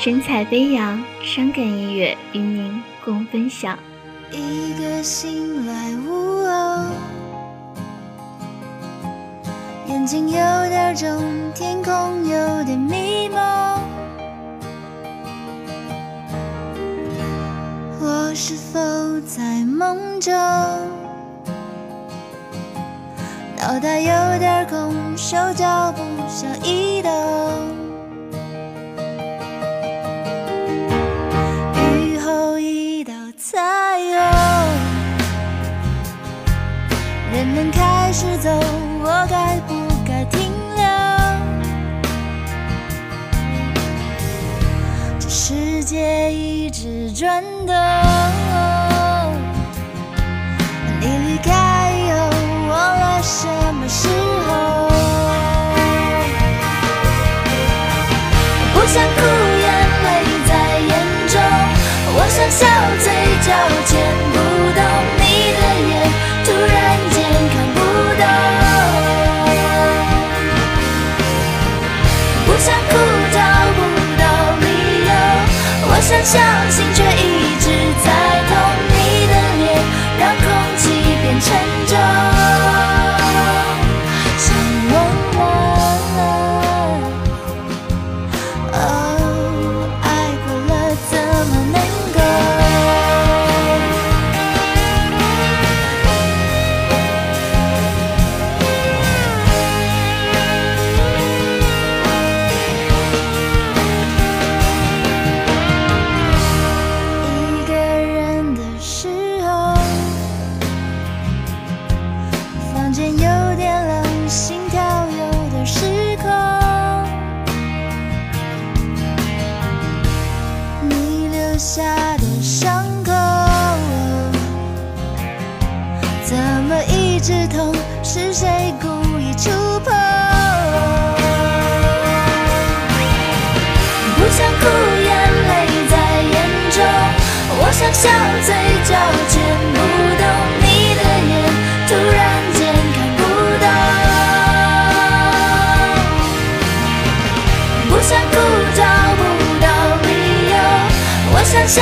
神采飞扬，伤感音乐与您共分享。一个醒来午后，眼睛有点肿，天空有点迷蒙。我是否在梦中？脑袋有点空，手脚不想移动。们开始走，我该不该停留？这世界一直转动，你离开以后，忘了什么时候。不想哭，眼泪在眼中，我想笑，嘴角牵不一直痛？是谁故意触碰？不想哭，眼泪在眼中，我想笑，嘴角牵不动你的眼，突然间看不到。不想哭，找不到理由。我想相